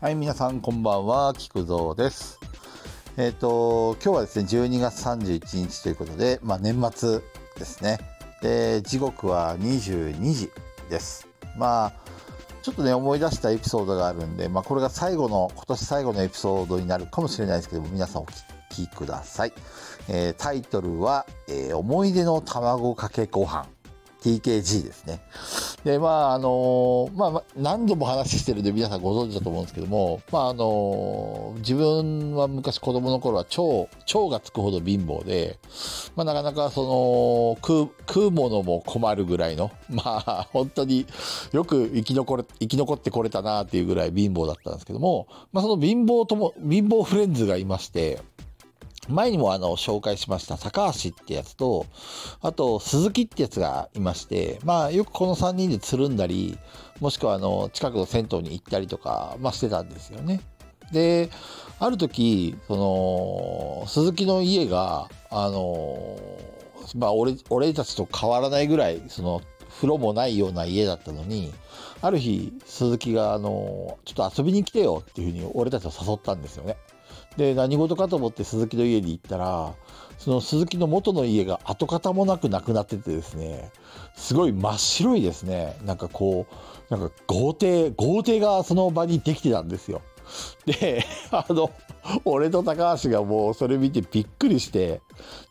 はい、皆さんこんばんは、菊蔵です。えっ、と、今日はですね、12月31日ということで、まあ年末ですね。で、時刻は22時です。まあ、ちょっとね、思い出したエピソードがあるんで、まあこれが最後の、今年最後のエピソードになるかもしれないですけども、皆さんお聞きください。えータイトルは、えー思い出の卵かけご飯。TKG ですね。で、まあ、あのまあ、何度も話してるんで皆さんご存知だと思うんですけども、まあ、あの自分は昔子供の頃は超、超がつくほど貧乏で、まあ、なかなかその、食う、食うものも困るぐらいの、まあ、本当によく生き残れ、生き残ってこれたなっていうぐらい貧乏だったんですけども、まあ、その貧乏とも、貧乏フレンズがいまして、前にもあの紹介しました高橋ってやつと、あと鈴木ってやつがいまして、まあよくこの3人でつるんだり、もしくはあの近くの銭湯に行ったりとか、まあしてたんですよね。で、ある時、その、鈴木の家が、あの、まあ俺、俺たちと変わらないぐらい、その、風呂もないような家だったのに、ある日、鈴木が、あの、ちょっと遊びに来てよっていうふうに俺たちを誘ったんですよね。で、何事かと思って鈴木の家に行ったら、その鈴木の元の家が跡形もなくなくなっててですね、すごい真っ白いですね、なんかこう、なんか豪邸、豪邸がその場にできてたんですよ。で、あの、俺と高橋がもうそれ見てびっくりして、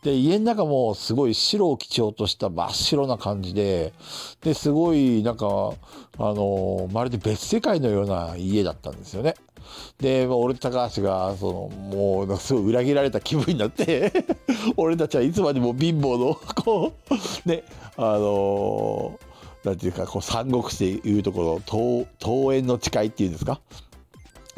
で、家の中もすごい白を基調とした真っ白な感じで、で、すごいなんか、あの、まるで別世界のような家だったんですよね。で、まあ俺と高橋が、その、もう、なすごい裏切られた気分になって、俺たちはいつまでも貧乏の、こう、ね、あのなんていうか、こう、三国志でいうところ、桃園の誓いっていうんですか？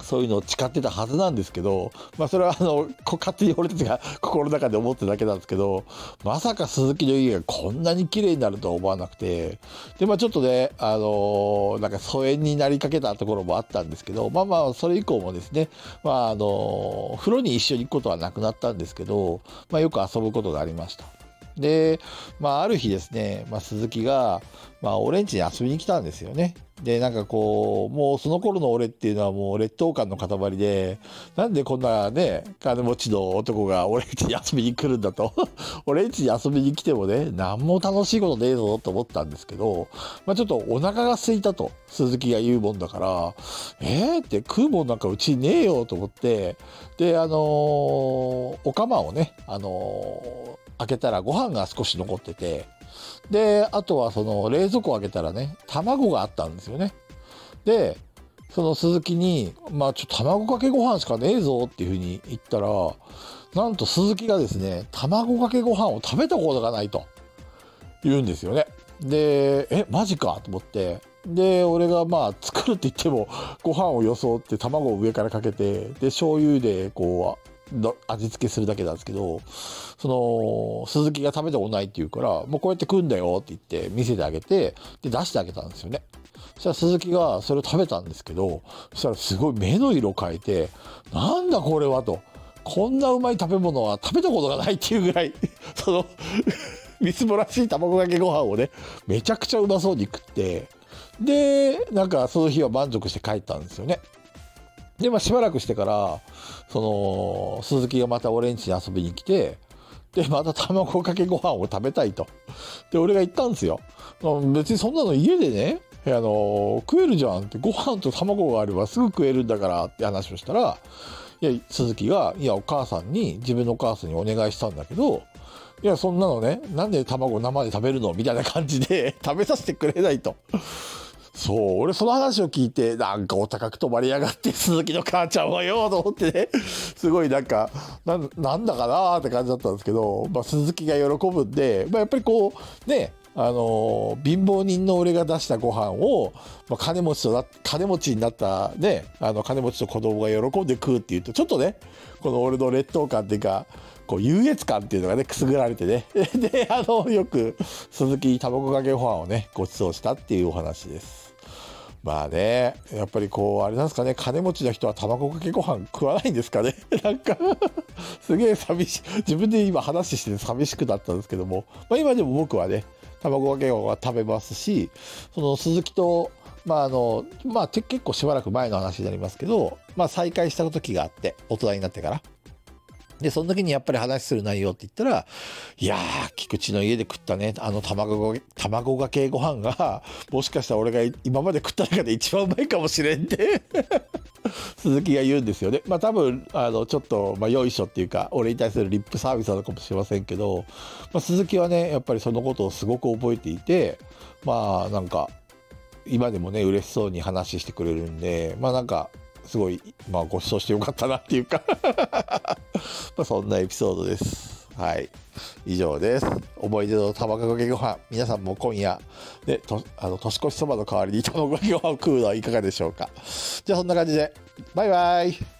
そういうのを誓ってたはずなんですけど、まあそれはあの、こ勝手に俺たちが心の中で思ってるだけなんですけど、まさか鈴木の家がこんなに綺麗になるとは思わなくて、で、まあちょっとね、あのなんか疎遠になりかけたところもあったんですけど、まあまあそれ以降もですね、まああの風呂に一緒に行くことはなくなったんですけど、まあよく遊ぶことがありました。で、まあ、ある日ですね、まあ、鈴木が、まあ、俺ん家に遊びに来たんですよね。で、なんかこう、もうその頃の俺っていうのはもう劣等感の塊で、なんでこんなね、金持ちの男が俺ん家に遊びに来るんだと。俺ん家に遊びに来てもね、何も楽しいことねえぞと思ったんですけど、まあ、ちょっとお腹が空いたと、鈴木が言うもんだから、えーって食うもんなんかうちねえよと思って、で、あのーお釜をね、あの開けたらご飯が少し残ってて、で、あとはその冷蔵庫を開けたらね、卵があったんですよね。で、その鈴木に、まあちょっと卵かけご飯しかねえぞっていうふうに言ったら、なんと鈴木がですね、卵かけご飯を食べたことがないと言うんですよね。で、え、マジか？と思って。で、俺がまあ作るって言っても、ご飯を装って卵を上からかけて、で、醤油でこう、味付けするだけなんですけど、その、鈴木が食べたことないって言うから、もうこうやって食うんだよって言って見せてあげて、で、出してあげたんですよね。そしたら鈴木がそれを食べたんですけど、そしたらすごい目の色変えて、なんだこれはと。こんなうまい食べ物は食べたことがないっていうぐらい、その、みすぼらしい卵かけご飯をね、めちゃくちゃうまそうに食って、で、なんかその日は満足して帰ったんですよね。で、まあしばらくしてから、その、鈴木がまた俺ん家に遊びに来て、で、また卵かけご飯を食べたいと。で、俺が言ったんですよ。別にそんなの家でね、あの、食えるじゃんって、ご飯と卵があればすぐ食えるんだからって話をしたら、いや、鈴木が、いや、お母さんに、自分のお母さんにお願いしたんだけど、いや、そんなのね、なんで卵生で食べるの？みたいな感じで食べさせてくれないと。そう、俺その話を聞いて、なんかお高く泊まりやがって、鈴木の母ちゃんはよ、と思ってね、すごいなんか、ななんだかなーって感じだったんですけど、まあ鈴木が喜ぶんで、まあやっぱりこう、ね、あのー貧乏人の俺が出したご飯を、まあ、金持ちとな、金持ちになったね、あの金持ちの子供が喜んで食うっていうと、ちょっとね、この俺の劣等感っていうか、こう優越感っていうのがね、くすぐられてね。で、あの、よく鈴木に卵かけご飯をね、ご馳走したっていうお話です。まあね、やっぱりこう、あれなんですかね、金持ちの人は卵かけご飯食わないんですかね。なんか、すげえ寂しい、自分で今話してて寂しくなったんですけども、まあ今でも僕はね、卵かけご飯は食べますし、その鈴木と、まああの、まあ結構しばらく前の話になりますけど、まあ再会した時があって、大人になってから。で、その時にやっぱり話する内容って言ったら、いやー、菊池の家で食ったね、あの卵が、卵がけご飯が、もしかしたら俺が今まで食った中で一番うまいかもしれんって 鈴木が言うんですよね。まあ多分、あの、ちょっと、まあよいしょっていうか、俺に対するリップサービスなのかもしれませんけど、まあ鈴木はね、やっぱりそのことをすごく覚えていて、まあなんか、今でもね、嬉しそうに話してくれるんで、まあなんか、すごい、まあ、ご馳走してよかったなっていうか まそんなエピソードです。はい。以上です。思い出の卵かけご飯。皆さんも今夜、で、とあの年越しそばの代わりに卵かけご飯を食うのはいかがでしょうか。じゃあそんな感じで、バイバイ。